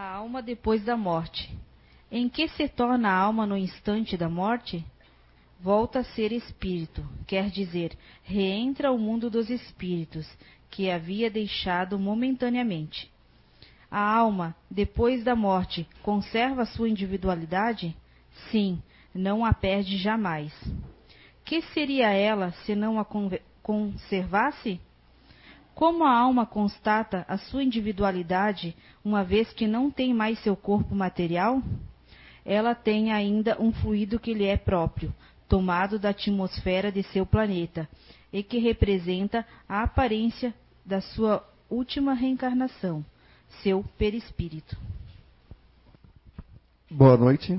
A alma depois da morte. Em que se torna a alma no instante da morte? Volta a ser espírito, quer dizer, reentra ao mundo dos espíritos, que havia deixado momentaneamente. A alma, depois da morte, conserva sua individualidade? Sim, não a perde jamais. Que seria ela se não a conservasse? Como a alma constata a sua individualidade, uma vez que não tem mais seu corpo material? Ela tem ainda um fluido que lhe é próprio, tomado da atmosfera de seu planeta, e que representa a aparência da sua última reencarnação, seu perispírito. Boa noite.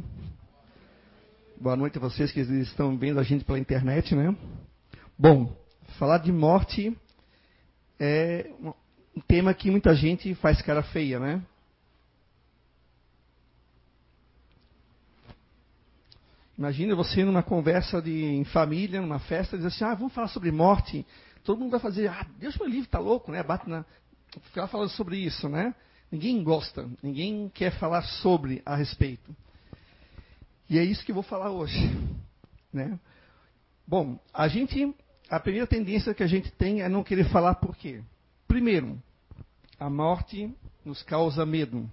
Boa noite a vocês que estão vendo a gente pela internet, né? Bom, falar de morte é um tema que muita gente faz cara feia, né? Imagina você numa conversa de, em família, numa festa, dizer assim, ah, vamos falar sobre morte. Todo mundo vai fazer, ah, Deus meu livre, tá louco, né? Bate na. Ficar falando sobre isso, né? Ninguém gosta, ninguém quer falar sobre a respeito. E é isso que eu vou falar hoje, né? Bom, a gente a primeira tendência que a gente tem é não querer falar por quê? Primeiro, a morte nos causa medo.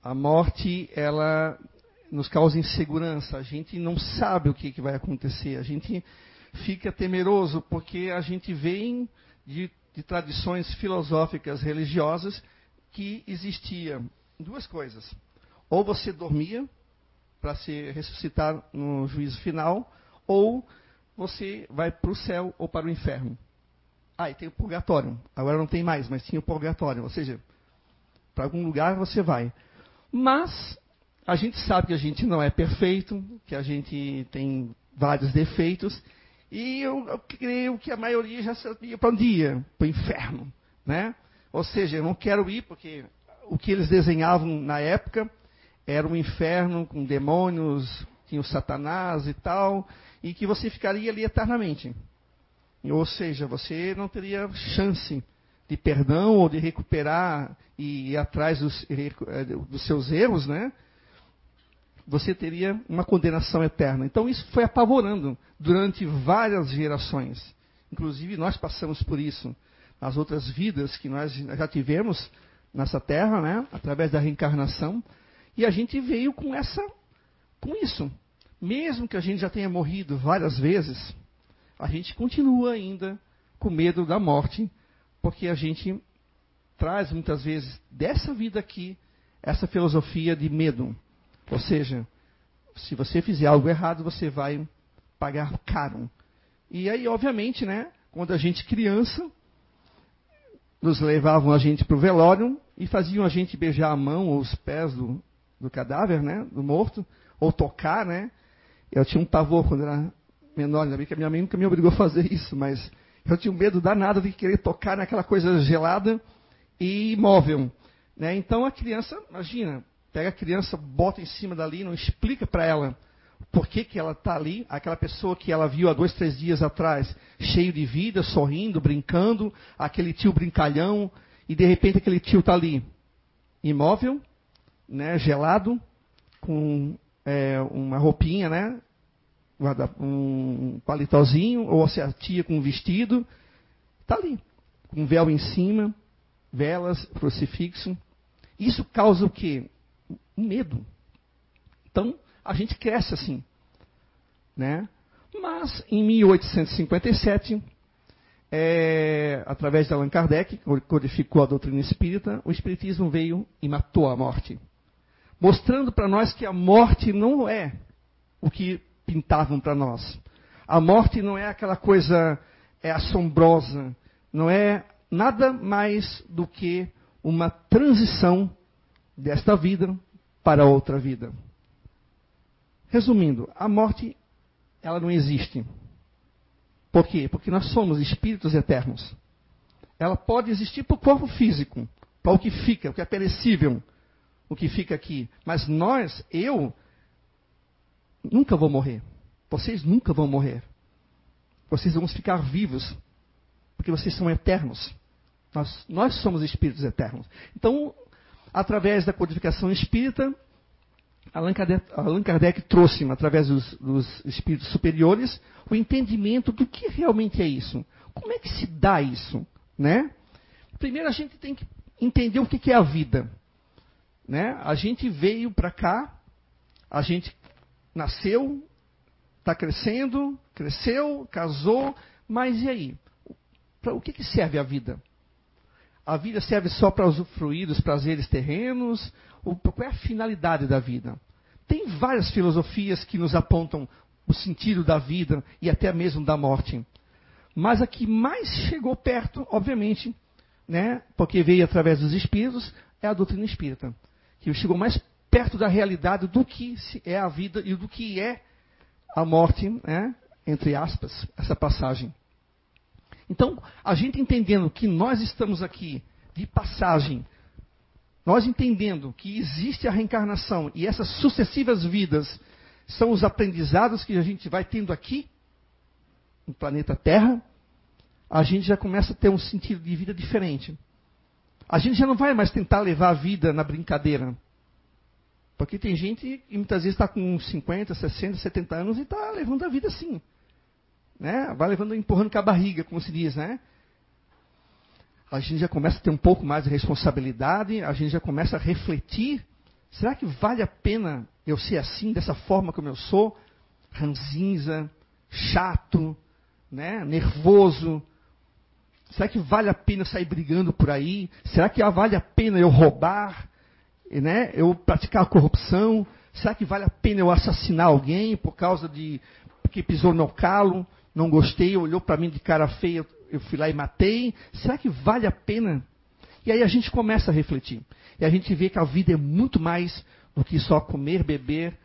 A morte, ela nos causa insegurança. A gente não sabe o que, que vai acontecer. A gente fica temeroso porque a gente vem de, de tradições filosóficas religiosas que existia duas coisas. Ou você dormia para se ressuscitar no juízo final, ou você vai para o céu ou para o inferno. Ah, e tem o purgatório. Agora não tem mais, mas tinha o purgatório. Ou seja, para algum lugar você vai. Mas a gente sabe que a gente não é perfeito, que a gente tem vários defeitos. E eu, eu creio que a maioria já sabia para onde ia, para o inferno. Né? Ou seja, eu não quero ir porque o que eles desenhavam na época era um inferno com demônios, tinha o Satanás e tal e que você ficaria ali eternamente. Ou seja, você não teria chance de perdão ou de recuperar e ir atrás dos, eh, dos seus erros, né? Você teria uma condenação eterna. Então isso foi apavorando durante várias gerações. Inclusive nós passamos por isso nas outras vidas que nós já tivemos nessa terra, né? Através da reencarnação. E a gente veio com essa, com isso. Mesmo que a gente já tenha morrido várias vezes, a gente continua ainda com medo da morte, porque a gente traz muitas vezes dessa vida aqui essa filosofia de medo. Ou seja, se você fizer algo errado, você vai pagar caro. E aí, obviamente, né, quando a gente criança, nos levavam a gente para o velório e faziam a gente beijar a mão ou os pés do, do cadáver, né, do morto, ou tocar, né, eu tinha um pavor quando era menor, ainda bem que a minha mãe nunca me obrigou a fazer isso, mas eu tinha um medo danado de querer tocar naquela coisa gelada e imóvel. Né? Então a criança, imagina, pega a criança, bota em cima dali, não explica para ela por que, que ela está ali, aquela pessoa que ela viu há dois, três dias atrás, cheio de vida, sorrindo, brincando, aquele tio brincalhão, e de repente aquele tio está ali, imóvel, né, gelado, com é, uma roupinha, né? Um paletózinho, ou se a tia com um vestido, está ali, com um véu em cima, velas, crucifixo. Isso causa o quê? Um medo. Então, a gente cresce assim. Né? Mas, em 1857, é, através de Allan Kardec, que codificou a doutrina espírita, o espiritismo veio e matou a morte mostrando para nós que a morte não é o que pintavam para nós. A morte não é aquela coisa é assombrosa, não é nada mais do que uma transição desta vida para outra vida. Resumindo, a morte ela não existe. Por quê? Porque nós somos espíritos eternos. Ela pode existir para o corpo físico, para o que fica, o que é perecível, o que fica aqui. Mas nós, eu, nunca vou morrer. Vocês nunca vão morrer. Vocês vão ficar vivos. Porque vocês são eternos. Nós, nós somos espíritos eternos. Então, através da codificação espírita, Allan Kardec, Allan Kardec trouxe, através dos, dos, espíritos superiores, o entendimento do que realmente é isso. Como é que se dá isso? Né? Primeiro a gente tem que entender o que é a vida. Né? A gente veio para cá, a gente nasceu, está crescendo, cresceu, casou, mas e aí? Para o que, que serve a vida? A vida serve só para usufruir dos prazeres terrenos? qual é a finalidade da vida? Tem várias filosofias que nos apontam o sentido da vida e até mesmo da morte. Mas a que mais chegou perto, obviamente, né, porque veio através dos espíritos, é a doutrina espírita. Que chegou mais perto da realidade do que é a vida e do que é a morte, né, entre aspas, essa passagem. Então, a gente entendendo que nós estamos aqui de passagem nós entendendo que existe a reencarnação e essas sucessivas vidas são os aprendizados que a gente vai tendo aqui, no planeta Terra, a gente já começa a ter um sentido de vida diferente. A gente já não vai mais tentar levar a vida na brincadeira. Porque tem gente que muitas vezes está com 50, 60, 70 anos e está levando a vida assim. Né? Vai levando, empurrando com a barriga, como se diz, né? a gente já começa a ter um pouco mais de responsabilidade, a gente já começa a refletir: será que vale a pena eu ser assim, dessa forma como eu sou? Ranzinza, chato, né? nervoso. Será que vale a pena sair brigando por aí? Será que vale a pena eu roubar? Né? Eu praticar corrupção? Será que vale a pena eu assassinar alguém por causa de que pisou no calo? Não gostei, olhou para mim de cara feia, eu fui lá e matei. Será que vale a pena? E aí a gente começa a refletir. E a gente vê que a vida é muito mais do que só comer, beber,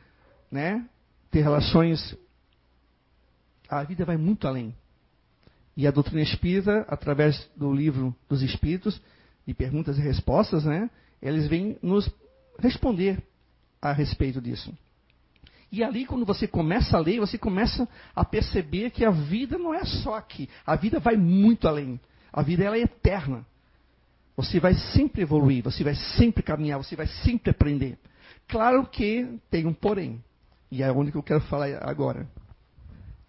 né? ter relações. A vida vai muito além. E a doutrina espírita, através do livro dos Espíritos, de perguntas e respostas, né? eles vêm nos responder a respeito disso. E ali, quando você começa a ler, você começa a perceber que a vida não é só aqui. A vida vai muito além. A vida ela é eterna. Você vai sempre evoluir, você vai sempre caminhar, você vai sempre aprender. Claro que tem um porém. E é onde que eu quero falar agora.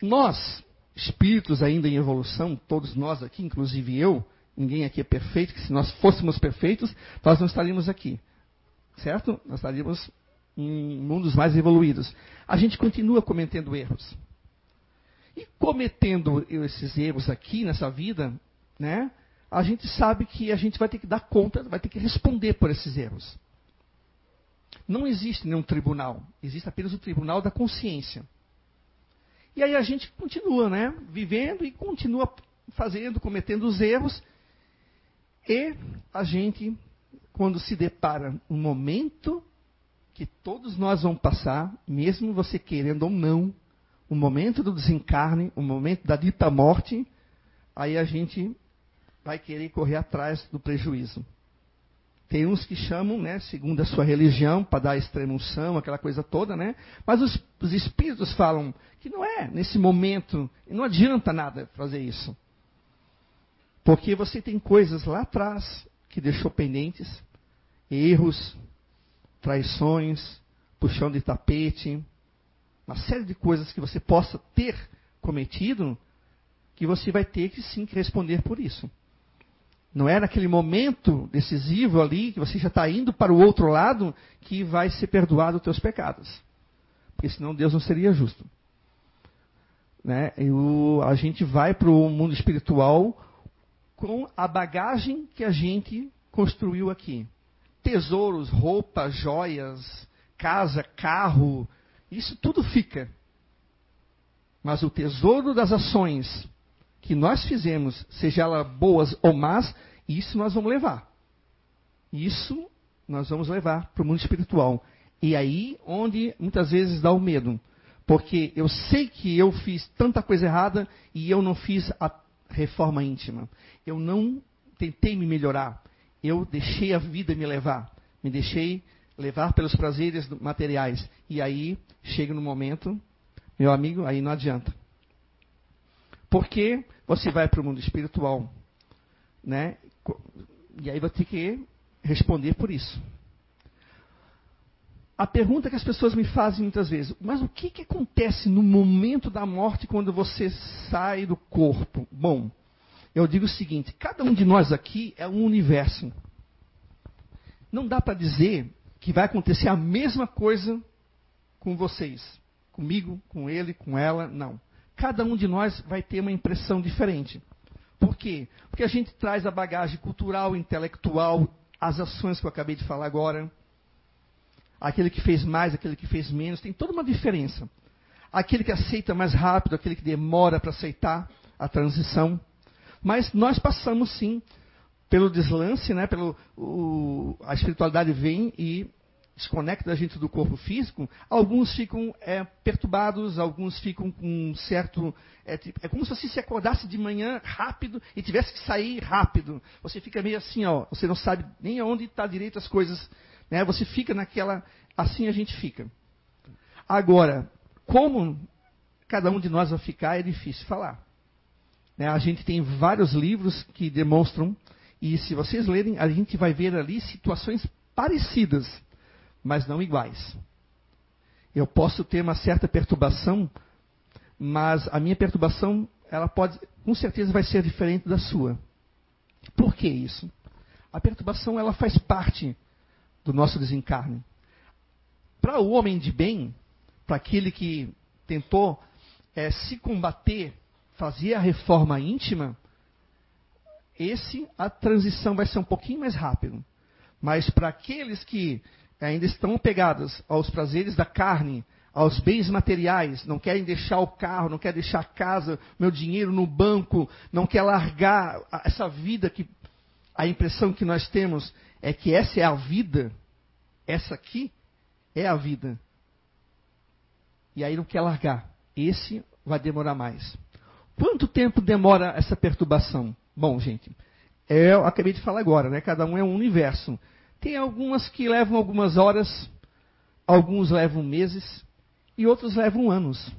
Nós, espíritos ainda em evolução, todos nós aqui, inclusive eu, ninguém aqui é perfeito, que se nós fôssemos perfeitos, nós não estaríamos aqui. Certo? Nós estaríamos em mundos mais evoluídos. A gente continua cometendo erros. E cometendo esses erros aqui nessa vida, né, a gente sabe que a gente vai ter que dar conta, vai ter que responder por esses erros. Não existe nenhum tribunal, existe apenas o tribunal da consciência. E aí a gente continua, né, vivendo e continua fazendo, cometendo os erros. E a gente, quando se depara um momento que todos nós vamos passar, mesmo você querendo ou não, o momento do desencarne, o momento da dita morte, aí a gente vai querer correr atrás do prejuízo. Tem uns que chamam, né, segundo a sua religião, para dar extremunção, aquela coisa toda, né? Mas os, os espíritos falam que não é nesse momento, não adianta nada fazer isso. Porque você tem coisas lá atrás que deixou pendentes, erros, traições, puxão de tapete, uma série de coisas que você possa ter cometido, que você vai ter que sim responder por isso. Não é naquele momento decisivo ali, que você já está indo para o outro lado, que vai ser perdoado os teus pecados. Porque senão Deus não seria justo. Né? A gente vai para o mundo espiritual com a bagagem que a gente construiu aqui tesouros, roupas, joias, casa, carro, isso tudo fica. Mas o tesouro das ações que nós fizemos, seja elas boas ou más, isso nós vamos levar. Isso nós vamos levar para o mundo espiritual. E aí onde muitas vezes dá o medo. Porque eu sei que eu fiz tanta coisa errada e eu não fiz a reforma íntima. Eu não tentei me melhorar eu deixei a vida me levar, me deixei levar pelos prazeres materiais. E aí chega no momento, meu amigo, aí não adianta. Porque você vai para o mundo espiritual, né? E aí vai ter que responder por isso. a pergunta que as pessoas me fazem muitas vezes, mas o que, que acontece no momento da morte quando você sai do corpo? Bom, eu digo o seguinte: cada um de nós aqui é um universo. Não dá para dizer que vai acontecer a mesma coisa com vocês, comigo, com ele, com ela, não. Cada um de nós vai ter uma impressão diferente. Por quê? Porque a gente traz a bagagem cultural, intelectual, as ações que eu acabei de falar agora aquele que fez mais, aquele que fez menos, tem toda uma diferença. Aquele que aceita mais rápido, aquele que demora para aceitar a transição. Mas nós passamos sim pelo deslance, né, pelo, o, a espiritualidade vem e desconecta a gente do corpo físico. Alguns ficam é, perturbados, alguns ficam com um certo. É, é, como se você se acordasse de manhã rápido e tivesse que sair rápido. Você fica meio assim, ó, você não sabe nem aonde está direito as coisas né? Você fica naquela. Assim a gente fica. Agora, como cada um de nós vai ficar, é difícil falar. Né? A gente tem vários livros que demonstram, e se vocês lerem, a gente vai ver ali situações parecidas, mas não iguais. Eu posso ter uma certa perturbação, mas a minha perturbação, ela pode, com certeza, vai ser diferente da sua. Por que isso? A perturbação, ela faz parte do nosso desencarne. Para o homem de bem, para aquele que tentou é, se combater, fazer a reforma íntima, esse a transição vai ser um pouquinho mais rápido. Mas para aqueles que ainda estão pegados aos prazeres da carne, aos bens materiais, não querem deixar o carro, não querem deixar a casa, meu dinheiro no banco, não quer largar essa vida que a impressão que nós temos é que essa é a vida, essa aqui é a vida. E aí não quer largar. Esse vai demorar mais. Quanto tempo demora essa perturbação? Bom, gente, é, eu acabei de falar agora, né? Cada um é um universo. Tem algumas que levam algumas horas, alguns levam meses e outros levam anos.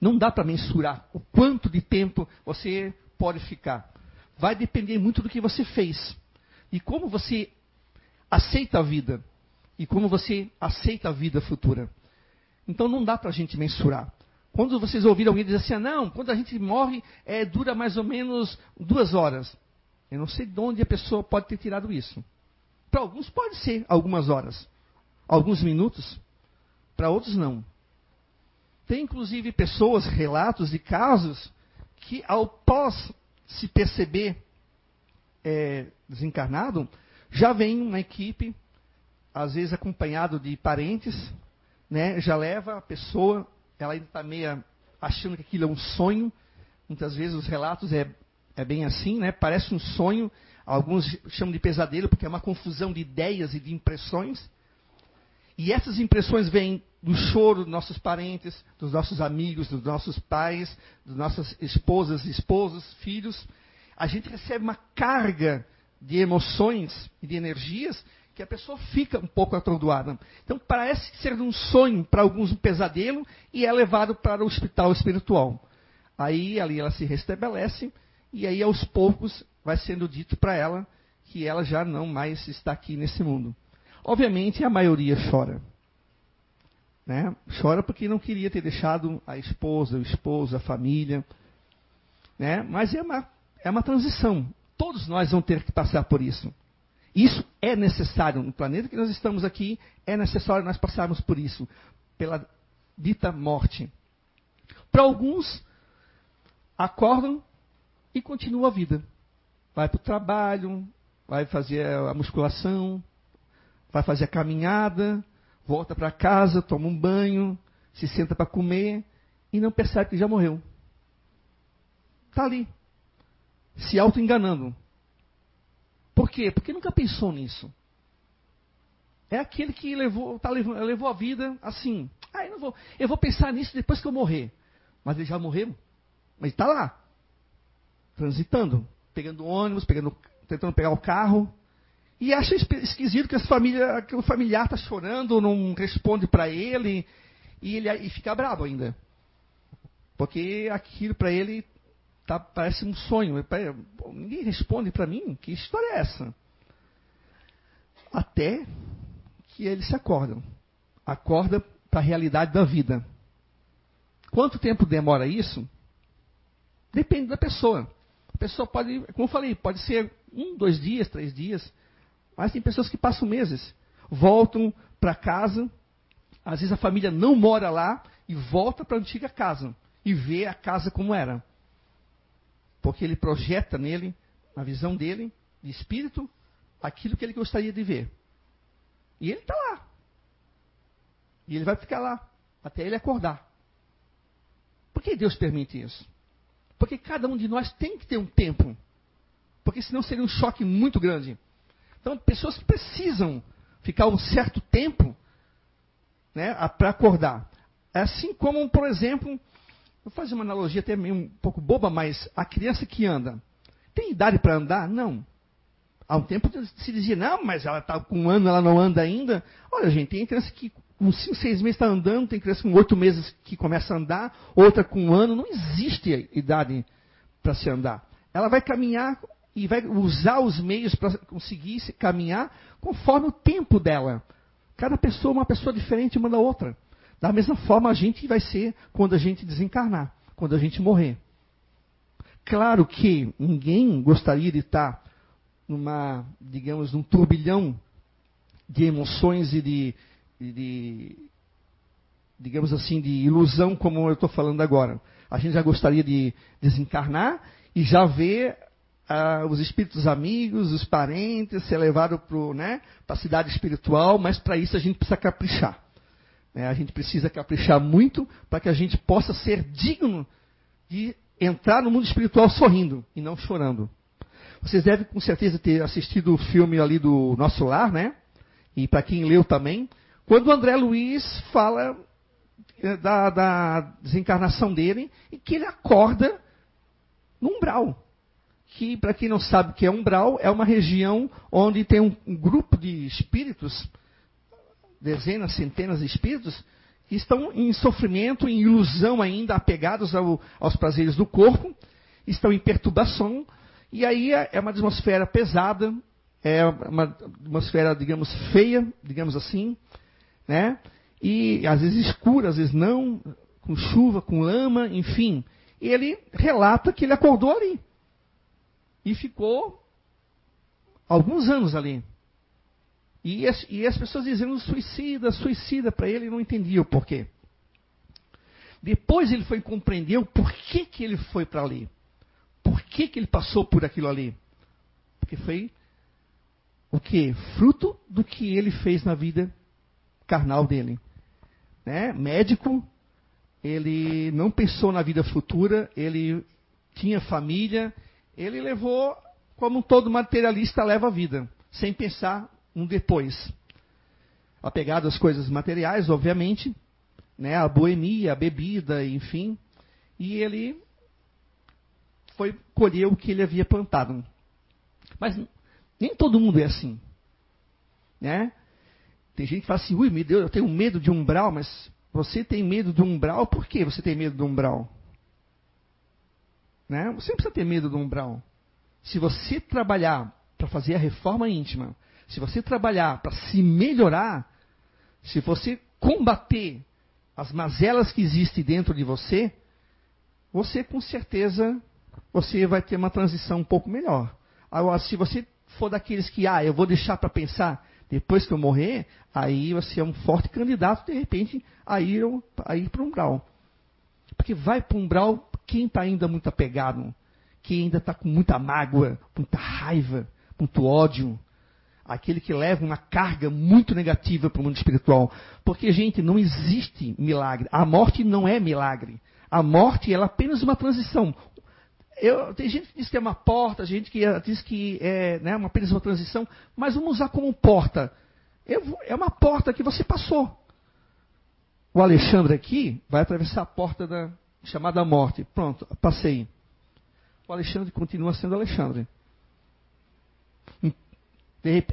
Não dá para mensurar o quanto de tempo você pode ficar. Vai depender muito do que você fez e como você aceita a vida e como você aceita a vida futura. Então não dá para a gente mensurar. Quando vocês ouviram alguém dizer assim, ah, não, quando a gente morre, é, dura mais ou menos duas horas. Eu não sei de onde a pessoa pode ter tirado isso. Para alguns pode ser algumas horas, alguns minutos, para outros não. Tem inclusive pessoas, relatos de casos, que ao pós se perceber é, desencarnado, já vem uma equipe, às vezes acompanhado de parentes, né? já leva a pessoa, ela ainda está meio achando que aquilo é um sonho. Muitas vezes os relatos é, é bem assim, né? parece um sonho. Alguns chamam de pesadelo porque é uma confusão de ideias e de impressões. E essas impressões vêm do choro dos nossos parentes, dos nossos amigos, dos nossos pais, das nossas esposas, esposos, filhos. A gente recebe uma carga de emoções e de energias que a pessoa fica um pouco atordoada. Então parece ser um sonho, para alguns um pesadelo, e é levado para o hospital espiritual. Aí ali ela se restabelece, e aí aos poucos vai sendo dito para ela que ela já não mais está aqui nesse mundo. Obviamente a maioria chora. Né? Chora porque não queria ter deixado a esposa, o esposo, a família. Né? Mas é uma, é uma transição. Todos nós vamos ter que passar por isso. Isso é necessário. No planeta que nós estamos aqui, é necessário nós passarmos por isso. Pela dita morte. Para alguns, acordam e continua a vida. Vai para o trabalho, vai fazer a musculação, vai fazer a caminhada, volta para casa, toma um banho, se senta para comer e não percebe que já morreu. Está ali, se auto-enganando. Por quê? Porque nunca pensou nisso. É aquele que levou, tá levou, a vida assim. Ah, eu, não vou, eu vou pensar nisso depois que eu morrer. Mas ele já morreu. Mas está lá. Transitando. Pegando ônibus, pegando, tentando pegar o carro. E acha esquisito que, família, o familiar está chorando, não responde para ele. E ele e fica bravo ainda. Porque aquilo para ele Tá, parece um sonho. Ninguém responde para mim. Que história é essa? Até que eles se acordam. Acorda para a realidade da vida. Quanto tempo demora isso? Depende da pessoa. Pessoa pode, como eu falei, pode ser um, dois dias, três dias. Mas tem pessoas que passam meses. Voltam para casa. Às vezes a família não mora lá e volta para a antiga casa. E vê a casa como era. Porque ele projeta nele, na visão dele, de espírito, aquilo que ele gostaria de ver. E ele está lá. E ele vai ficar lá até ele acordar. Por que Deus permite isso? Porque cada um de nós tem que ter um tempo. Porque senão seria um choque muito grande. Então, pessoas precisam ficar um certo tempo né, para acordar. Assim como, por exemplo, vou fazer uma analogia até meio um pouco boba, mas a criança que anda, tem idade para andar? Não. Há um tempo se dizia, não, mas ela está com um ano, ela não anda ainda. Olha, gente, tem criança que com 5, 6 meses está andando, tem criança com 8 meses que começa a andar, outra com um ano. Não existe idade para se andar. Ela vai caminhar e vai usar os meios para conseguir caminhar conforme o tempo dela. Cada pessoa é uma pessoa diferente uma da outra. Da mesma forma a gente vai ser quando a gente desencarnar, quando a gente morrer. Claro que ninguém gostaria de estar numa, digamos, num turbilhão de emoções e de, de digamos assim, de ilusão, como eu estou falando agora. A gente já gostaria de desencarnar e já ver ah, os espíritos amigos, os parentes, ser levado para né, a cidade espiritual, mas para isso a gente precisa caprichar. Né? A gente precisa caprichar muito para que a gente possa ser digno de entrar no mundo espiritual sorrindo e não chorando. Vocês devem com certeza ter assistido o filme ali do Nosso Lar, né? E para quem leu também, quando o André Luiz fala eh, da, da, desencarnação dele e que ele acorda no umbral. Que, para quem não sabe o que é umbral, é uma região onde tem um, um grupo de espíritos, dezenas, centenas de espíritos, que estão em sofrimento, em ilusão ainda, apegados ao, aos prazeres do corpo, estão em perturbação, e aí é, é uma atmosfera pesada, é uma atmosfera, digamos, feia, digamos assim, né? E às vezes escura, às vezes não, com chuva, com lama, enfim. Ele relata que ele acordou ali. E ficou alguns anos ali. E as, e as pessoas dizendo suicida, suicida, para ele não entendia o porquê. Depois ele foi compreender o porquê que ele foi para ali. Por que, que ele passou por aquilo ali? Porque foi o que? Fruto do que ele fez na vida carnal dele. Né? Médico, ele não pensou na vida futura, ele tinha família, ele levou como todo materialista leva a vida, sem pensar um depois. Apegado às coisas materiais, obviamente, né, a boemia, a bebida, enfim, e ele foi colher o que ele havia plantado. Mas nem todo mundo é assim. Né? Tem gente que fala assim, ui, meu Deus, eu tenho medo de umbral, mas você tem medo do umbral, por que você tem medo do umbral? Né? Você não precisa ter medo do umbral. Se você trabalhar para fazer a reforma íntima, se você trabalhar para se melhorar, se você combater as mazelas que existem dentro de você, você com certeza você vai ter uma transição um pouco melhor. Agora, se você for daqueles que, ah, eu vou deixar para pensar depois que eu morrer, aí você é um forte candidato, de repente, a ir, a ir para o umbral. Porque vai para o umbral quem está ainda muito apegado, quem ainda está com muita mágoa, muita raiva, muito ódio. Aquele que leva uma carga muito negativa para o mundo espiritual. Porque, gente, não existe milagre. A morte não é milagre. A morte é apenas uma transição. Eu, tem gente que diz que é uma porta, gente que diz que é né, uma, apenas uma transição, mas vamos usar como porta. Eu, é uma porta que você passou. O Alexandre aqui vai atravessar a porta da chamada morte. Pronto, passei. O Alexandre continua sendo Alexandre.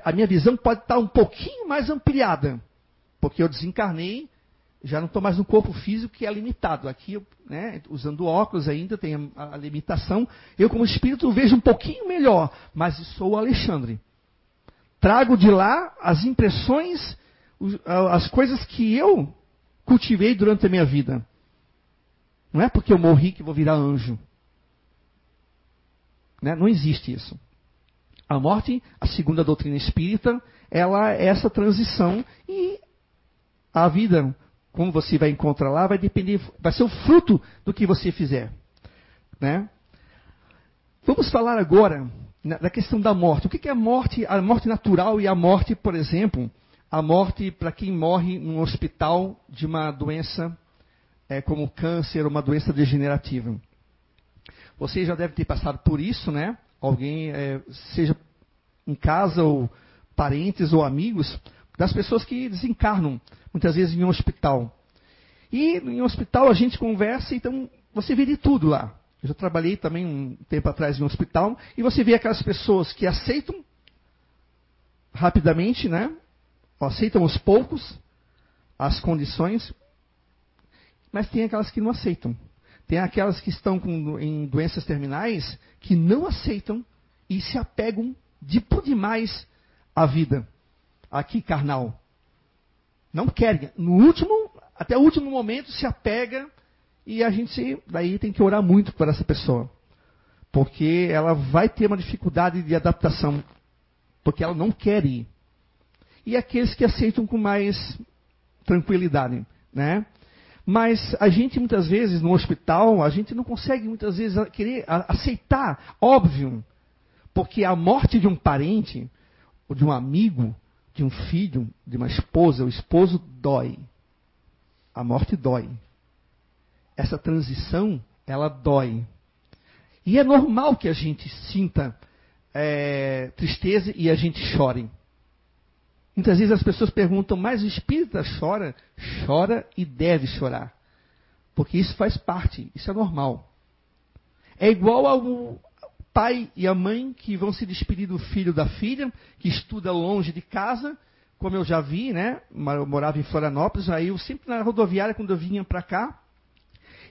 A minha visão pode estar um pouquinho mais ampliada, porque eu desencarnei já não estou mais no corpo físico que é limitado. Aqui, né, usando óculos ainda, tem a, a, limitação. Eu, como espírito, vejo um pouquinho melhor, mas sou o Alexandre. Trago de lá as impressões, as coisas que eu cultivei durante a minha vida. Não é porque eu morri que vou virar anjo. Né? Não existe isso. A morte, a segunda doutrina espírita, ela é essa transição e a vida, como você vai encontrar lá, vai depender, vai ser o fruto do que você fizer. Né? Vamos falar agora da questão da morte. O que é a morte? A morte natural e a morte, por exemplo, a morte para quem morre num hospital de uma doença é, como câncer uma doença degenerativa. Você já deve ter passado por isso, né? Alguém, é, seja em casa ou parentes ou amigos, das pessoas que desencarnam, muitas vezes em um hospital. E em um hospital a gente conversa, então você vê de tudo lá. Eu já trabalhei também um tempo atrás em um hospital, e você vê aquelas pessoas que aceitam rapidamente, né? Aceitam os poucos, as condições, mas tem aquelas que não aceitam. Tem aquelas que estão com, em doenças terminais que não aceitam e se apegam de por demais à vida, aqui carnal. Não querem. No último, até o último momento se apega e a gente daí tem que orar muito por essa pessoa. Porque ela vai ter uma dificuldade de adaptação. Porque ela não quer ir. E aqueles que aceitam com mais tranquilidade, né? Mas a gente muitas vezes no hospital, a gente não consegue muitas vezes querer aceitar, óbvio, porque a morte de um parente, ou de um amigo, de um filho, de uma esposa, o esposo dói. A morte dói. Essa transição, ela dói. E é normal que a gente sinta é, tristeza e a gente chore. Muitas vezes as pessoas perguntam, mas o espírita chora? Chora e deve chorar. Porque isso faz parte, isso é normal. É igual ao pai e a mãe que vão se despedir do filho da filha, que estuda longe de casa, como eu já vi, né? Eu morava em Florianópolis, aí eu sempre na rodoviária, quando eu vinha para cá,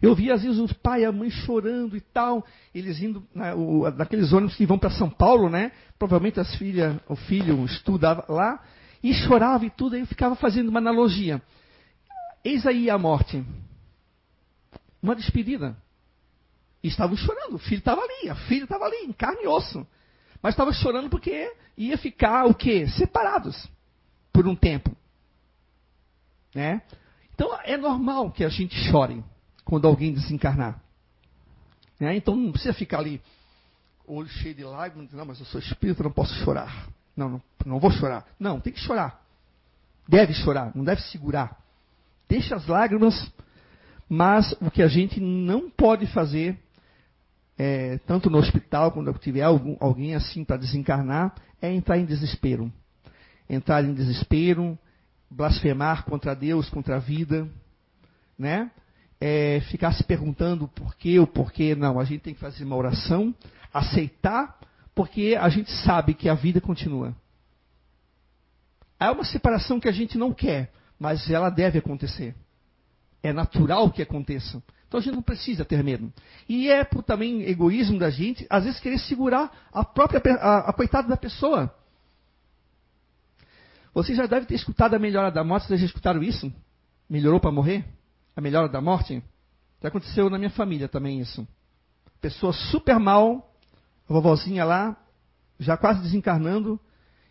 eu via às vezes o pai e a mãe chorando e tal, eles indo na, o, naqueles ônibus que vão para São Paulo, né? Provavelmente as filhas, o filho estudava lá, e chorava e tudo, aí eu ficava fazendo uma analogia. Eis aí a morte. Uma despedida. E estavam chorando, o filho estava ali, a filha estava ali, em carne e osso. Mas estava chorando porque ia ficar o quê? Separados por um tempo. Né? Então é normal que a gente chore quando alguém desencarnar. Né? Então não precisa ficar ali, olho cheio de lágrimas, não, mas eu sou espírito, não posso chorar. Não, não, não vou chorar. Não, tem que chorar. Deve chorar, não deve segurar. Deixa as lágrimas, mas o que a gente não pode fazer, é, tanto no hospital, quando tiver algum, alguém assim para desencarnar, é entrar em desespero. Entrar em desespero, blasfemar contra Deus, contra a vida, né? É, ficar se perguntando por quê ou por quê. Não, a gente tem que fazer uma oração, aceitar porque a gente sabe que a vida continua. É uma separação que a gente não quer, mas ela deve acontecer. É natural que aconteça. Então a gente não precisa ter medo. E é por também egoísmo da gente, às vezes querer segurar a própria a, a coitada da pessoa. Você já deve ter escutado a melhora da morte, vocês já escutaram isso? Melhorou para morrer? A melhora da morte? Já aconteceu na minha família também isso. Pessoa super mal, a vovozinha lá, já quase desencarnando,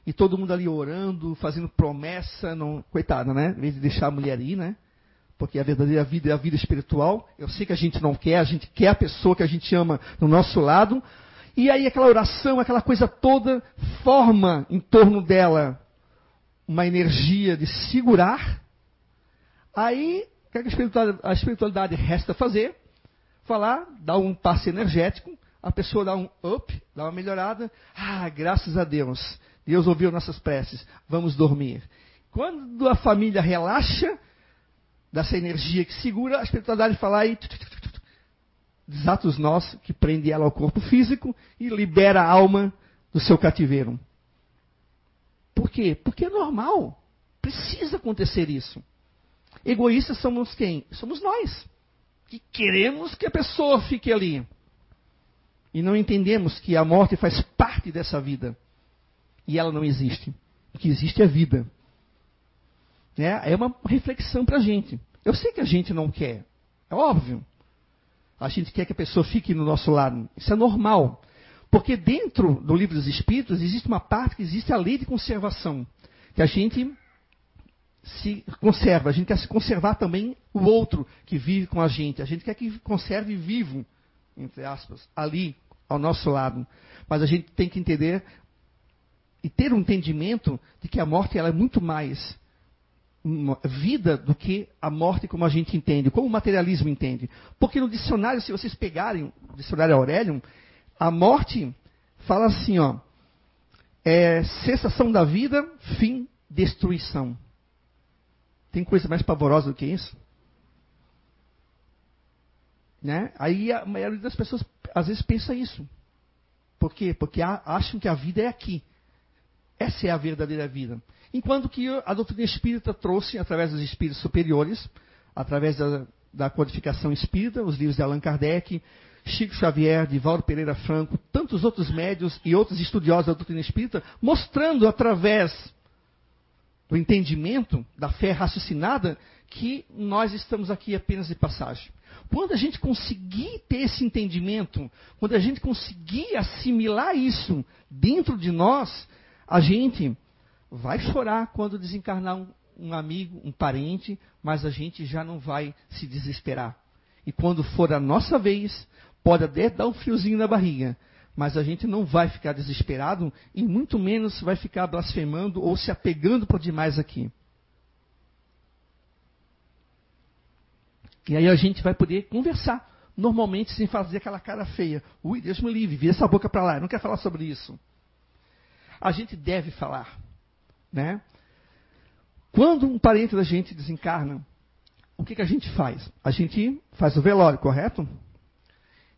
e todo mundo ali orando, fazendo promessa, não, coitada, né? Em vez de deixar a mulher ir, né? Porque a verdadeira vida é a vida espiritual. Eu sei que a gente não quer, a gente quer a pessoa que a gente ama do nosso lado. E aí aquela oração, aquela coisa toda, forma em torno dela uma energia de segurar. Aí, o que a espiritualidade, a espiritualidade resta fazer? Falar, dar um passe energético, a pessoa dá um up, dá uma melhorada. Ah, graças a Deus. Deus ouviu nossas preces. Vamos dormir. Quando a família relaxa dessa energia que segura, a espiritualidade fala aí, desata os nós que prende ela ao corpo físico e libera a alma do seu cativeiro. Por quê? Porque é normal. Precisa acontecer isso. Egoístas somos quem? Somos nós. Que queremos que a pessoa fique ali e não entendemos que a morte faz parte dessa vida e ela não existe. O que existe é vida. Né? É uma reflexão para a gente. Eu sei que a gente não quer, é óbvio. A gente quer que a pessoa fique no nosso lado. Isso é normal. Porque dentro do livro dos Espíritos existe uma parte que existe a lei de conservação. Que a gente se conserva, a gente quer se conservar também o outro que vive com a gente. A gente quer que conserve vivo, entre aspas, ali ao nosso lado. Mas a gente tem que entender e ter um entendimento de que a morte ela é muito mais vida do que a morte como a gente entende, como o materialismo entende. Porque no dicionário, se vocês pegarem o dicionário Aurelium, a morte fala assim, ó, é cessação da vida, fim, destruição. Tem coisa mais pavorosa do que isso? Né? Aí a maioria das pessoas às vezes pensa isso. Por quê? Porque acham que a vida é aqui. Essa é a verdadeira vida. Enquanto que a doutrina espírita trouxe, através dos espíritos superiores, através da, da codificação espírita, os livros de Allan Kardec, Chico Xavier, Divaldo Pereira Franco, tantos outros médios e outros estudiosos da doutrina espírita, mostrando através do entendimento, da fé raciocinada, que nós estamos aqui apenas de passagem. Quando a gente conseguir ter esse entendimento, quando a gente conseguir assimilar isso dentro de nós, a gente vai chorar quando desencarnar um, um amigo, um parente, mas a gente já não vai se desesperar. E quando for a nossa vez, pode até dar um friozinho na barriga, mas a gente não vai ficar desesperado e muito menos vai ficar blasfemando ou se apegando por demais aqui. E aí a gente vai poder conversar normalmente sem fazer aquela cara feia. Ui, Deus me livre, vira essa boca para lá, eu não quero falar sobre isso. A gente deve falar, né? Quando um parente da gente desencarna, o que, que a gente faz? A gente faz o velório, correto?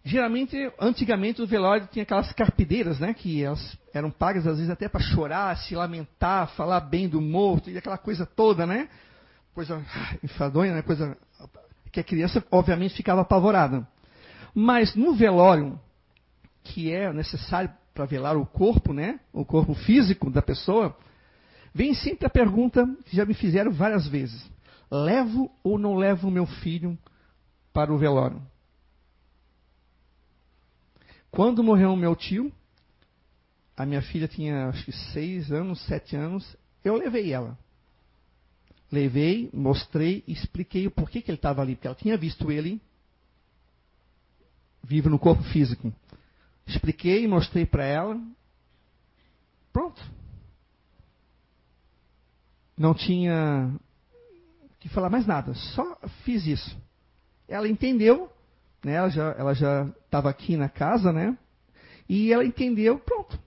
Geralmente, antigamente, o velório tinha aquelas carpideiras, né? Que elas eram pagas, às vezes, até para chorar, se lamentar, falar bem do morto, e aquela coisa toda, né? Coisa enfadonha, né? Coisa que a criança, obviamente, ficava apavorada. Mas no velório, que é necessário para velar o corpo, né? O corpo físico da pessoa, vem sempre a pergunta que já me fizeram várias vezes: levo ou não levo meu filho para o velório? Quando morreu meu tio, a minha filha tinha acho que seis anos, sete anos, eu levei ela. Levei, mostrei, expliquei o porquê que ele estava ali, porque ela tinha visto ele vivo no corpo físico. Expliquei, mostrei para ela. Pronto. Não tinha que falar mais nada, só fiz isso. Ela entendeu, né? Ela já ela já estava aqui na casa, né? E ela entendeu, pronto.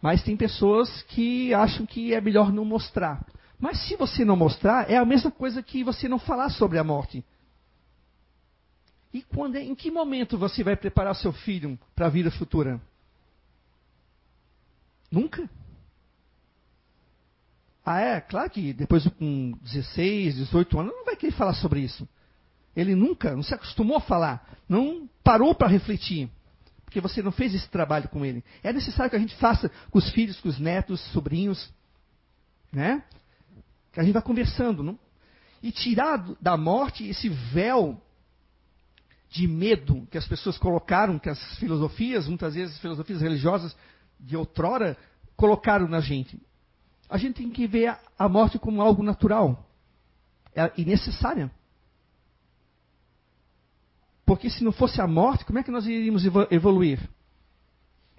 Mas tem pessoas que acham que é melhor não mostrar. Mas se você não mostrar, é a mesma coisa que você não falar sobre a morte. E quando, em que momento você vai preparar seu filho para a vida futura? Nunca. Ah, é? Claro que depois com 16, 18 anos, não vai querer falar sobre isso. Ele nunca, não se acostumou a falar, não parou para refletir, porque você não fez esse trabalho com ele. É necessário que a gente faça com os filhos, com os netos, sobrinhos, né? Que a gente vai conversando, não? E tirar da morte esse véu de medo que as pessoas colocaram, que as filosofias, muitas vezes filosofias religiosas de outrora, colocaram na gente. A gente tem que ver a morte como algo natural é, e necessária. Porque se não fosse a morte, como é que nós iríamos evoluir?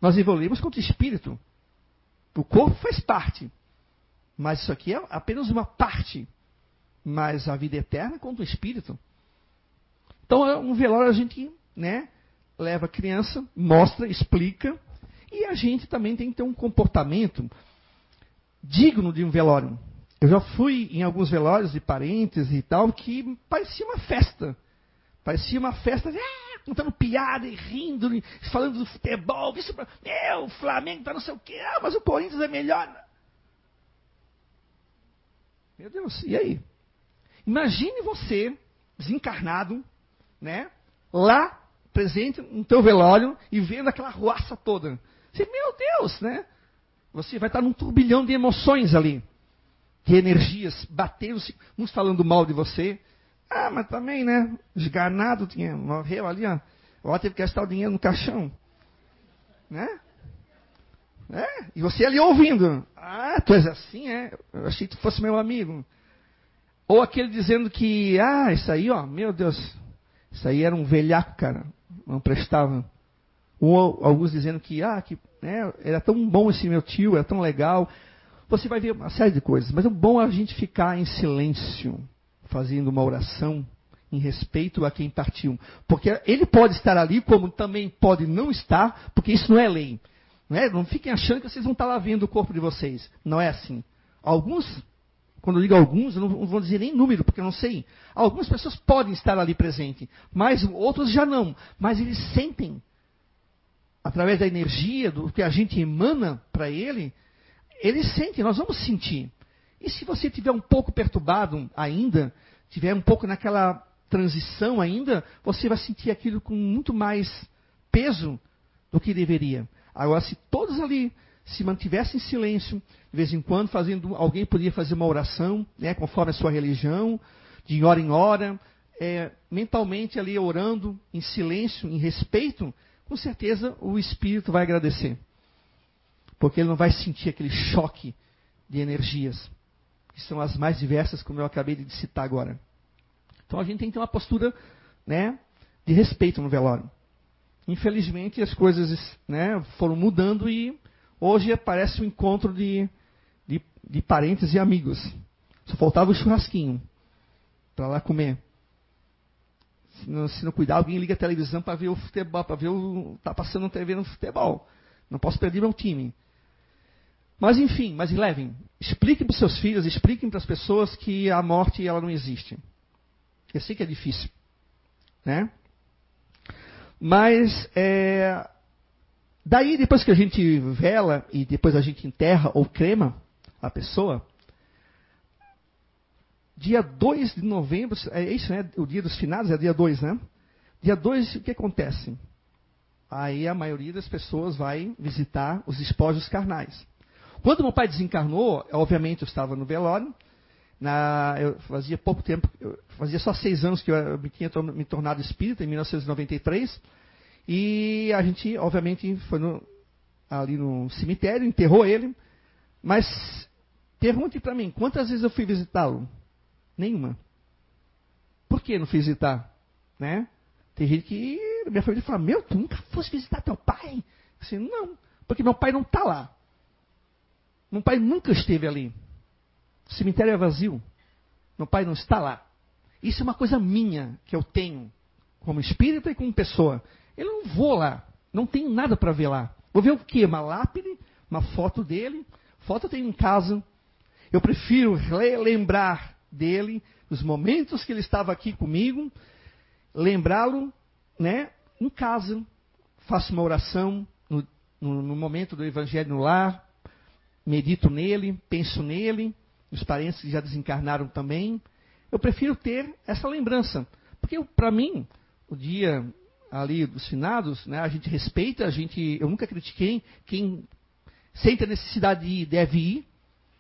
Nós evoluímos contra o espírito. O corpo faz parte. Mas isso aqui é apenas uma parte. Mas a vida eterna é contra o espírito. Então, é um velório a gente né, leva a criança, mostra, explica. E a gente também tem que ter um comportamento digno de um velório. Eu já fui em alguns velórios de parentes e tal que parecia uma festa. Parecia uma festa, ah, contando piada e rindo, falando do futebol. Isso, meu, o Flamengo tá não sei o quê. Ah, mas o Corinthians é melhor. Meu Deus, e aí? Imagine você, desencarnado, né? Lá, presente no teu velório e vendo aquela ruaça toda. Você, meu Deus, né? Você vai estar num turbilhão de emoções ali. de energias batendo-se, uns falando mal de você. Ah, mas também, né? Esganado tinha, morreu ali, ó. Ó, teve que gastar o dinheiro no caixão. Né? É? E você ali ouvindo. Ah, tu és assim, é? Eu achei que tu fosse meu amigo. Ou aquele dizendo que, ah, isso aí, ó, meu Deus, isso aí era um velhaco, cara, não prestava. Ou alguns dizendo que, ah, que né, era tão bom esse meu tio, era tão legal. Você vai ver uma série de coisas, mas é bom a gente ficar em silêncio, fazendo uma oração em respeito a quem partiu. Porque ele pode estar ali, como também pode não estar, porque isso não é lei. Não, é? não fiquem achando que vocês vão estar lá vendo o corpo de vocês. Não é assim. Alguns, quando eu digo alguns, eu não vou dizer nem número, porque eu não sei. Algumas pessoas podem estar ali presentes, mas outros já não. Mas eles sentem, através da energia, do que a gente emana para ele, eles sentem, nós vamos sentir. E se você tiver um pouco perturbado ainda, tiver um pouco naquela transição ainda, você vai sentir aquilo com muito mais peso do que deveria. Agora, se todos ali se mantivessem em silêncio, de vez em quando fazendo, alguém podia fazer uma oração, né, conforme a sua religião, de hora em hora, é, mentalmente ali orando em silêncio, em respeito, com certeza o espírito vai agradecer. Porque ele não vai sentir aquele choque de energias, que são as mais diversas, como eu acabei de citar agora. Então a gente tem que ter uma postura né, de respeito no velório. Infelizmente as coisas né, foram mudando e hoje parece um encontro de, de, de parentes e amigos. Só faltava o churrasquinho para lá comer. Se não, se não, cuidar, alguém liga a televisão para ver o futebol, para ver o. tá passando TV no futebol. Não posso perder meu time. Mas enfim, mas levem, expliquem para os seus filhos, expliquem para as pessoas que a morte ela não existe. Eu sei que é difícil, né? Mas, é, daí, depois que a gente vela e depois a gente enterra ou crema a pessoa, dia 2 de novembro, é isso, né? O dia dos finados é dia 2, né? Dia 2, o que acontece? Aí a maioria das pessoas vai visitar os espojos carnais. Quando meu pai desencarnou, obviamente eu estava no velório, na, eu fazia pouco tempo, fazia só seis anos que eu me tinha me tornado espírita, em 1993. E a gente, obviamente, foi no, ali no cemitério, enterrou ele. Mas pergunte para mim, quantas vezes eu fui visitá-lo? Nenhuma. Por que não fui visitar? Né? Tem gente que, minha família fala, meu, tu nunca fosse visitar teu pai? Assim, não, porque meu pai não está lá. Meu pai nunca esteve ali. O cemitério é vazio. Meu pai não está lá. Isso é uma coisa minha que eu tenho como espírita e como pessoa. Eu não vou lá. Não tenho nada para ver lá. Vou ver o quê? Uma lápide, uma foto dele. Foto eu tenho em casa. Eu prefiro lembrar dele, os momentos que ele estava aqui comigo, lembrá-lo né, em casa. Faço uma oração no, no, no momento do Evangelho no lar, medito nele, penso nele, os parentes que já desencarnaram também. Eu prefiro ter essa lembrança. Porque, para mim, o dia ali dos finados, né, a gente respeita, a gente, eu nunca critiquei quem sente a necessidade de ir, deve ir.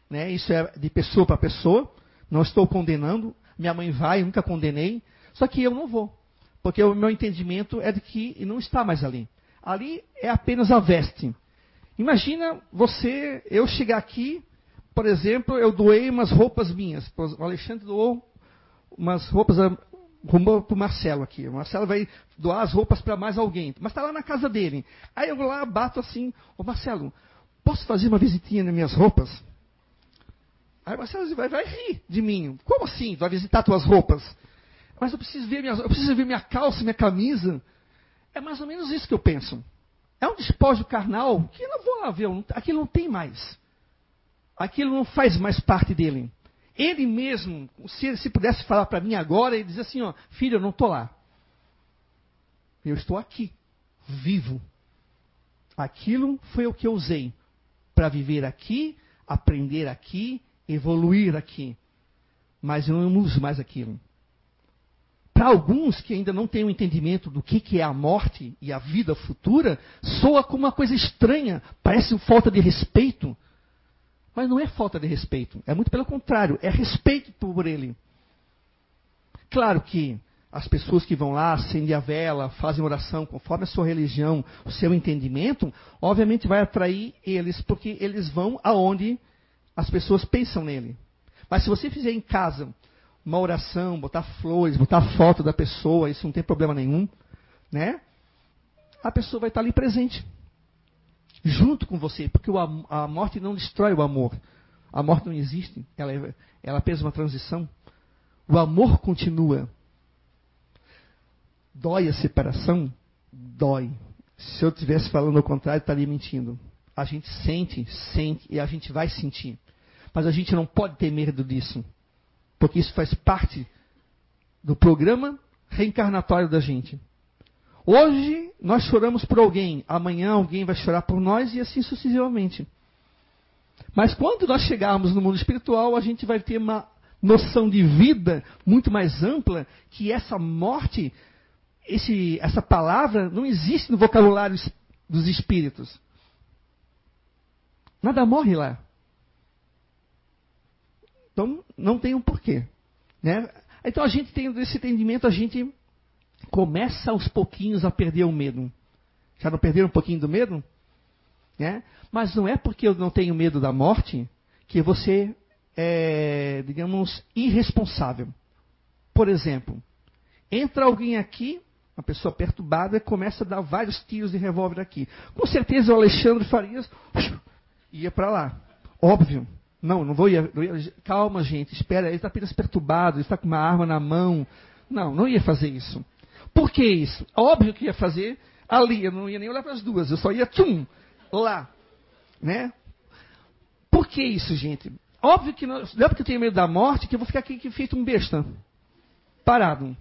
Né, isso é de pessoa para pessoa. Não estou condenando. Minha mãe vai, nunca condenei. Só que eu não vou. Porque o meu entendimento é de que não está mais ali. Ali é apenas a veste. Imagina você, eu chegar aqui por exemplo, eu doei umas roupas minhas. O Alexandre doou umas roupas rumou para o Marcelo aqui. O Marcelo vai doar as roupas para mais alguém. Mas está lá na casa dele. Aí eu vou lá, bato assim, ô Marcelo, posso fazer uma visitinha nas minhas roupas? Aí o Marcelo vai, vai rir de mim. Como assim? Vai visitar tuas roupas? Mas eu preciso ver minhas, eu preciso ver minha calça, minha camisa. É mais ou menos isso que eu penso. É um despojo carnal que eu não vou lá ver, aquilo não tem mais aquilo não faz mais parte dele. Ele mesmo, se, se pudesse falar para mim agora, ele dizia assim: ó, filho, eu não estou lá. Eu estou aqui, vivo. Aquilo foi o que eu usei para viver aqui, aprender aqui, evoluir aqui. Mas eu não uso mais aquilo. Para alguns que ainda não têm o um entendimento do que, que é a morte e a vida futura, soa como uma coisa estranha, parece falta de respeito. Mas não é falta de respeito. É muito pelo contrário. É respeito por ele. Claro que as pessoas que vão lá, acendem a vela, fazem oração conforme a sua religião, o seu entendimento, obviamente vai atrair eles, porque eles vão aonde as pessoas pensam nele. Mas se você fizer em casa uma oração, botar flores, botar foto da pessoa, isso não tem problema nenhum, né? A pessoa vai estar ali presente, junto com você, porque a morte não destrói o amor. A morte não existe, ela é, ela é apenas uma transição. O amor continua. Dói a separação? Dói. Se eu estivesse falando ao contrário, estaria mentindo. A gente sente, sente e a gente vai sentir. Mas a gente não pode ter medo disso. Porque isso faz parte do programa reencarnatório da gente. Hoje nós choramos por alguém, amanhã alguém vai chorar por nós e assim sucessivamente. Mas quando nós chegarmos no mundo espiritual, a gente vai ter uma noção de vida muito mais ampla que essa morte esse, essa palavra não existe no vocabulário dos espíritos. Nada morre lá. Então, não tem um porquê. Né? Então, a gente tem esse entendimento, a gente começa aos pouquinhos a perder o medo. Já não perderam um pouquinho do medo? Né? Mas não é porque eu não tenho medo da morte que você é, digamos, irresponsável. Por exemplo, entra alguém aqui uma pessoa perturbada começa a dar vários tiros de revólver aqui. Com certeza o Alexandre Farias ia para lá. Óbvio. Não, não vou ir. Não ia, calma, gente, espera, ele está apenas perturbado, ele está com uma arma na mão. Não, não ia fazer isso. Por que isso? Óbvio que ia fazer ali, eu não ia nem olhar para as duas, eu só ia tchum, lá. Né? Por que isso, gente? Óbvio que não, não é porque eu tenho medo da morte que eu vou ficar aqui feito um besta. Parado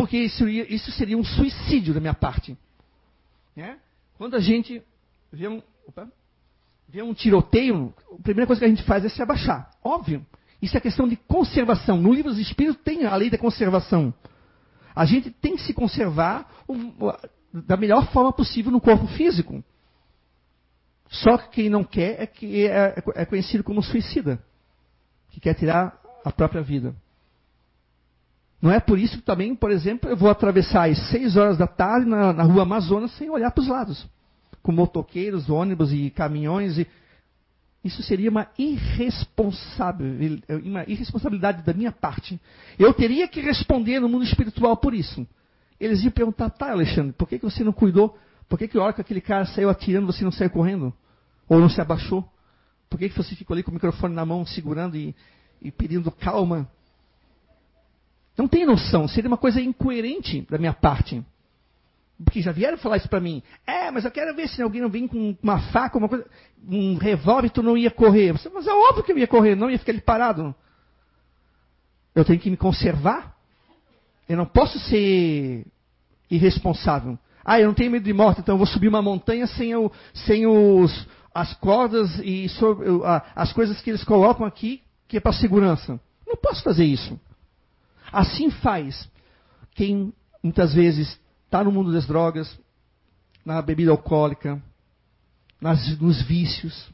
porque isso, isso seria um suicídio da minha parte. Né? Quando a gente vê um, opa, vê um tiroteio, a primeira coisa que a gente faz é se abaixar. Óbvio. Isso é questão de conservação. No livro dos Espíritos tem a lei da conservação. A gente tem que se conservar da melhor forma possível no corpo físico. Só que quem não quer é que é, é conhecido como suicida, que quer tirar a própria vida. Não é por isso que também, por exemplo, eu vou atravessar às 6 horas da tarde na, na rua Amazonas sem olhar para os lados. Com motoqueiros, ônibus e caminhões. E... Isso seria uma, uma irresponsabilidade da minha parte. Eu teria que responder no mundo espiritual por isso. Eles iam perguntar, tá, Alexandre, por que, que você não cuidou? Por que, que a hora que aquele cara saiu atirando, você não saiu correndo? Ou não se abaixou? Por que, que você ficou ali com o microfone na mão, segurando e, e pedindo calma? Não tem noção, seria uma coisa incoerente da minha parte. Porque já vieram falar isso para mim. É, mas eu quero ver se alguém não vem com uma faca, uma coisa, um revólver, tu não ia correr. Mas é óbvio que eu ia correr, não ia ficar ali parado. Eu tenho que me conservar. Eu não posso ser irresponsável. Ah, eu não tenho medo de morte, então eu vou subir uma montanha sem, sem os, as cordas e sobre, as coisas que eles colocam aqui, que é para segurança. Não posso fazer isso. Assim faz quem muitas vezes está no mundo das drogas, na bebida alcoólica, nas, nos vícios.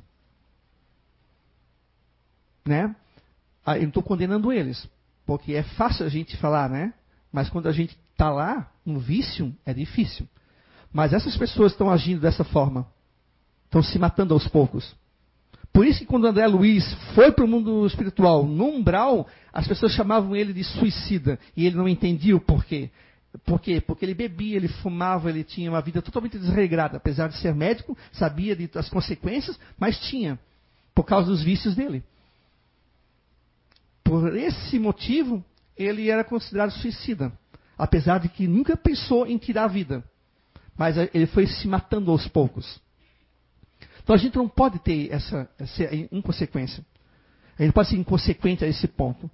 Né? Ah, eu não estou condenando eles, porque é fácil a gente falar, né? Mas quando a gente está lá, no vício, é difícil. Mas essas pessoas estão agindo dessa forma. Estão se matando aos poucos. Por isso que quando André Luiz foi para o mundo espiritual, no umbral, as pessoas chamavam ele de suicida. E ele não entendia o porquê. Por quê? Porque ele bebia, ele fumava, ele tinha uma vida totalmente desregrada. Apesar de ser médico, sabia das consequências, mas tinha. Por causa dos vícios dele. Por esse motivo, ele era considerado suicida. Apesar de que nunca pensou em tirar a vida. Mas ele foi se matando aos poucos. Então a gente não pode ter essa, essa inconsequência. A gente pode ser inconsequente a esse ponto.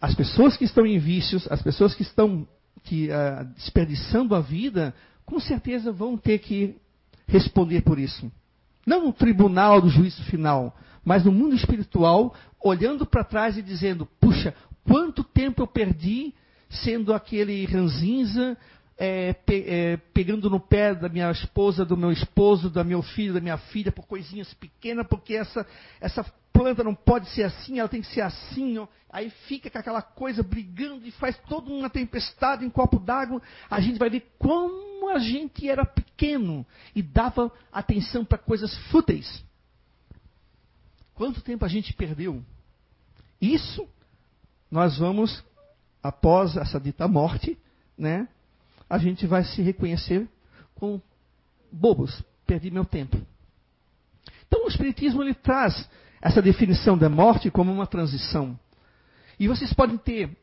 As pessoas que estão em vícios, as pessoas que estão que, uh, desperdiçando a vida, com certeza vão ter que responder por isso. Não no tribunal do juízo final, mas no mundo espiritual, olhando para trás e dizendo: puxa, quanto tempo eu perdi sendo aquele ranzinza, é, pe, é, pegando no pé da minha esposa, do meu esposo, do meu filho, da minha filha, por coisinhas pequenas, porque essa, essa planta não pode ser assim, ela tem que ser assim. Ó. Aí fica com aquela coisa brigando e faz toda uma tempestade em copo d'água. A gente vai ver como a gente era pequeno e dava atenção para coisas fúteis. Quanto tempo a gente perdeu? Isso nós vamos, após essa dita morte, né, a gente vai se reconhecer com bobos, perdi meu tempo. Então o Espiritismo ele traz essa definição da morte como uma transição. E vocês podem ter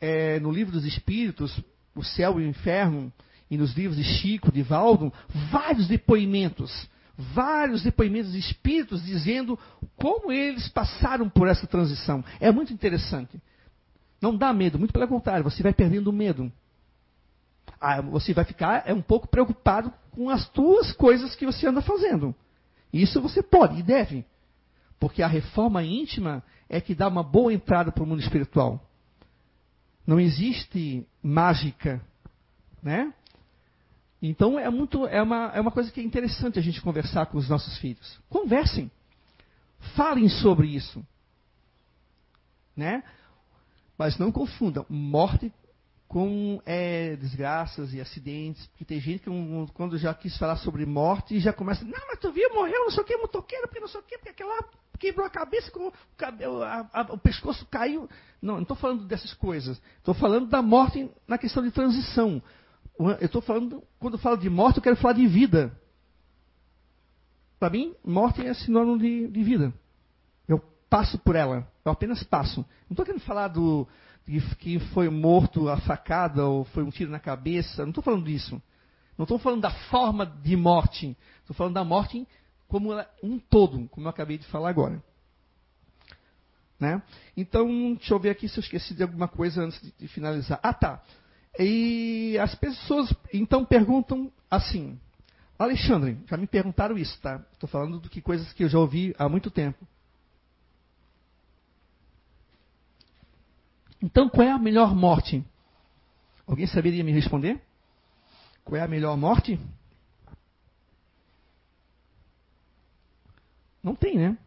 é, no livro dos Espíritos, o céu e o inferno, e nos livros de Chico, de Valdo, vários depoimentos, vários depoimentos de espíritos dizendo como eles passaram por essa transição. É muito interessante. Não dá medo, muito pelo contrário, você vai perdendo medo. Ah, você vai ficar é um pouco preocupado com as tuas coisas que você anda fazendo. Isso você pode e deve. Porque a reforma íntima é que dá uma boa entrada para o mundo espiritual. Não existe mágica, né? Então é muito é uma, é uma coisa que é interessante a gente conversar com os nossos filhos. Conversem. Falem sobre isso. Né? Mas não confundam morte com é, desgraças e acidentes, porque tem gente que quando já quis falar sobre morte já começa, não, mas tu viu, morreu, não sei o que, motoqueiro, porque não sei o que, porque aquela quebrou a cabeça, o, cabelo, a, a, o pescoço caiu. Não, não estou falando dessas coisas. Estou falando da morte na questão de transição. Eu estou falando, quando eu falo de morte, eu quero falar de vida. Para mim, morte é sinônimo de, de vida. Eu passo por ela, eu apenas passo. Não estou querendo falar do, que foi morto a facada ou foi um tiro na cabeça. Não estou falando disso. Não estou falando da forma de morte. Estou falando da morte como um todo, como eu acabei de falar agora. Né? Então, deixa eu ver aqui se eu esqueci de alguma coisa antes de, de finalizar. Ah, tá. E as pessoas então perguntam assim. Alexandre, já me perguntaram isso, tá? Estou falando do que coisas que eu já ouvi há muito tempo. Então, qual é a melhor morte? Alguém saberia me responder? Qual é a melhor morte? Não tem, né?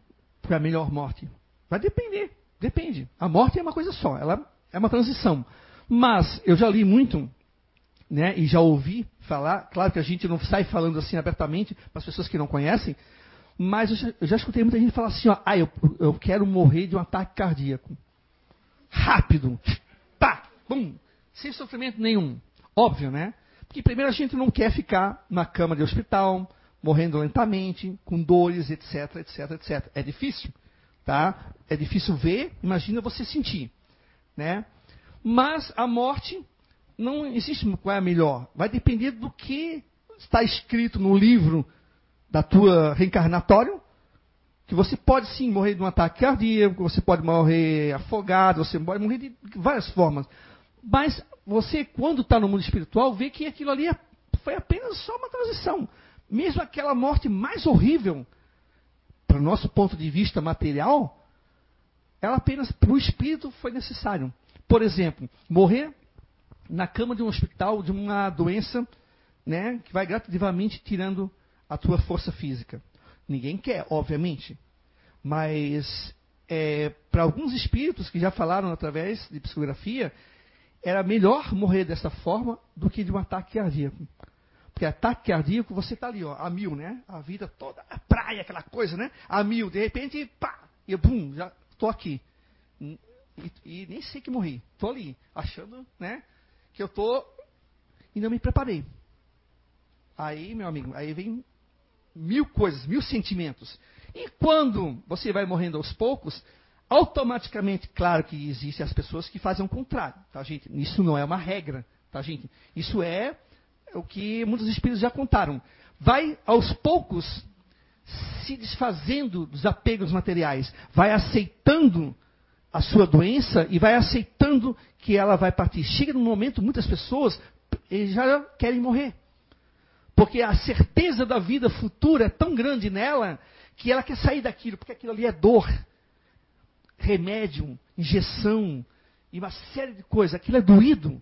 Qual é a melhor morte? Vai depender. Depende. A morte é uma coisa só. Ela é uma transição. Mas eu já li muito, né? E já ouvi falar. Claro que a gente não sai falando assim abertamente para as pessoas que não conhecem. Mas eu já, eu já escutei muita gente falar assim: ó, ah, eu, eu quero morrer de um ataque cardíaco rápido, pá, bum, sem sofrimento nenhum. Óbvio, né? Porque primeiro a gente não quer ficar na cama de hospital, morrendo lentamente, com dores, etc, etc, etc. É difícil, tá? É difícil ver, imagina você sentir, né? Mas a morte não existe qual é a melhor. Vai depender do que está escrito no livro da tua reencarnatório que você pode sim morrer de um ataque cardíaco, você pode morrer afogado, você pode morrer de várias formas. Mas você, quando está no mundo espiritual, vê que aquilo ali é, foi apenas só uma transição. Mesmo aquela morte mais horrível, para o nosso ponto de vista material, ela apenas para o espírito foi necessário. Por exemplo, morrer na cama de um hospital de uma doença né, que vai gradativamente tirando a tua força física. Ninguém quer, obviamente. Mas é, para alguns espíritos que já falaram através de psicografia, era melhor morrer dessa forma do que de um ataque cardíaco. Porque ataque cardíaco, você está ali, ó, a mil, né? A vida toda, a praia, aquela coisa, né? A mil, de repente, pá, e bum, já estou aqui. E, e, nem sei que morri. Estou ali, achando, né? Que eu estou e não me preparei. Aí, meu amigo, aí vem mil coisas, mil sentimentos. E quando você vai morrendo aos poucos, automaticamente, claro que existem as pessoas que fazem o contrário, tá, gente? Isso não é uma regra, tá, gente? Isso é o que muitos espíritos já contaram. Vai aos poucos se desfazendo dos apegos materiais, vai aceitando a sua doença e vai aceitando que ela vai partir. Chega num momento, muitas pessoas já querem morrer. Porque a certeza da vida futura é tão grande nela que ela quer sair daquilo, porque aquilo ali é dor, remédio, injeção e uma série de coisas. Aquilo é doído.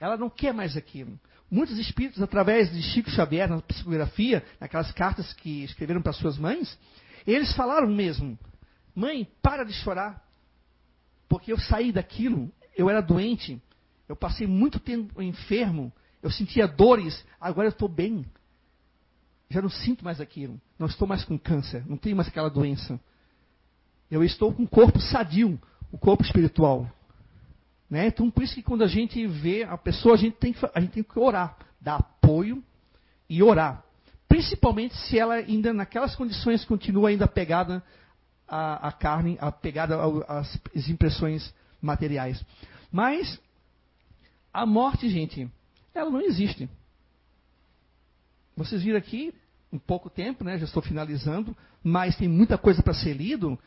Ela não quer mais aquilo. muitos espíritos, através de Chico Xavier, na psicografia, naquelas cartas que escreveram para suas mães, eles falaram mesmo: Mãe, para de chorar. Porque eu saí daquilo, eu era doente, eu passei muito tempo enfermo, eu sentia dores, agora eu estou bem. Já não sinto mais aquilo, não estou mais com câncer, não tenho mais aquela doença. Eu estou com o corpo sadio, o corpo espiritual. Né? Então, por isso que quando a gente vê a pessoa, a gente tem que, a gente tem que orar, dar apoio e orar. Principalmente se ela ainda, naquelas condições, continua ainda pegada à, à carne, apegada às impressões materiais. Mas a morte, gente, ela não existe. Vocês viram aqui, um pouco tempo, né? Já estou finalizando, mas tem muita coisa para ser lido.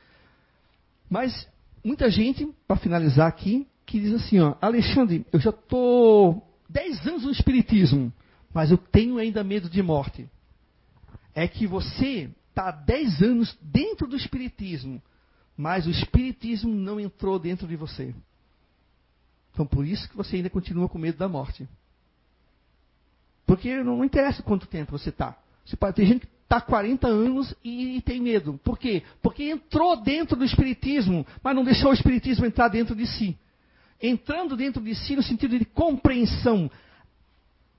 Mas muita gente, para finalizar aqui, que diz assim, ó, Alexandre, eu já estou 10 anos no Espiritismo, mas eu tenho ainda medo de morte. É que você está há 10 anos dentro do Espiritismo, mas o Espiritismo não entrou dentro de você. Então por isso que você ainda continua com medo da morte. Porque não interessa quanto tempo você está. Ter gente que está 40 anos e, e, tem medo. Por quê? Porque entrou dentro do Espiritismo, mas não deixou o Espiritismo entrar dentro de si. Entrando dentro de si no sentido de compreensão,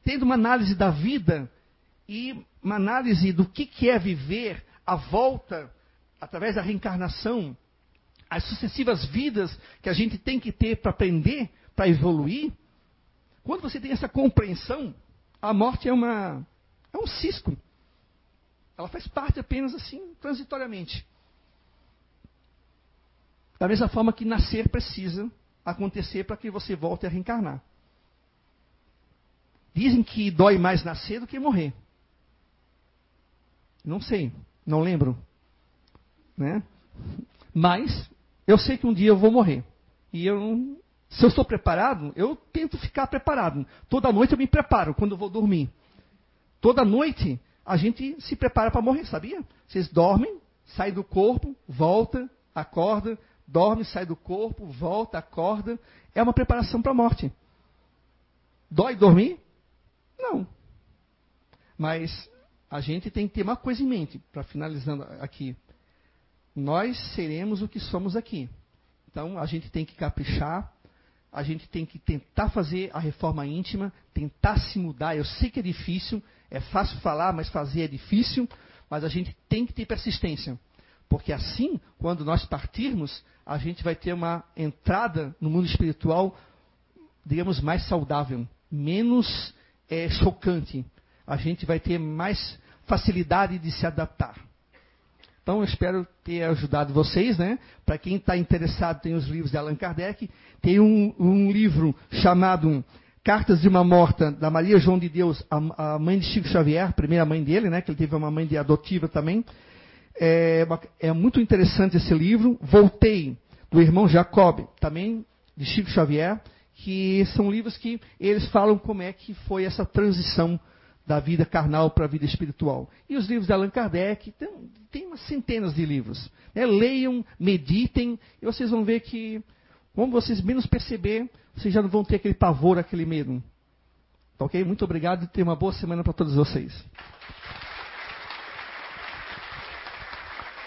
tendo uma análise da vida e uma análise do que, que é viver, a volta, através da reencarnação, as sucessivas vidas que a gente tem que ter para aprender, para evoluir. Quando você tem essa compreensão, a morte é uma é um cisco. Ela faz parte apenas assim, transitoriamente. Da mesma forma que nascer precisa acontecer para que você volte a reencarnar. Dizem que dói mais nascer do que morrer. Não sei, não lembro. Né? Mas eu sei que um dia eu vou morrer. E eu se eu estou preparado, eu tento ficar preparado. Toda noite eu me preparo quando eu vou dormir. Toda noite a gente se prepara para morrer, sabia? Vocês dormem, sai do corpo, volta, acorda, dorme, sai do corpo, volta, acorda. É uma preparação para a morte. Dói dormir? Não. Mas a gente tem que ter uma coisa em mente, para finalizando aqui. Nós seremos o que somos aqui. Então a gente tem que caprichar, a gente tem que tentar fazer a reforma íntima, tentar se mudar. Eu sei que é difícil, é fácil falar, mas fazer é difícil, mas a gente tem que ter persistência. Porque assim, quando nós partirmos, a gente vai ter uma entrada no mundo espiritual, digamos, mais saudável, menos é, chocante. A gente vai ter mais facilidade de se adaptar. Então, eu espero ter ajudado vocês, né? Para quem está interessado, tem os livros de Allan Kardec. Tem um, um, livro chamado Cartas de uma Morta, da Maria João de Deus, a, a, mãe de Chico Xavier, primeira mãe dele, né? Que ele teve uma mãe de adotiva também. É, é muito interessante esse livro. Voltei, do irmão Jacob, também de Chico Xavier, que são livros que eles falam como é que foi essa transição da vida carnal para a vida espiritual. E os livros de Allan Kardec, tem, tem umas centenas de livros. Né? Leiam, meditem, e vocês vão ver que, como vocês menos perceber, vocês já não vão ter aquele pavor, aquele medo. Tá ok? Muito obrigado e tenha uma boa semana para todos vocês.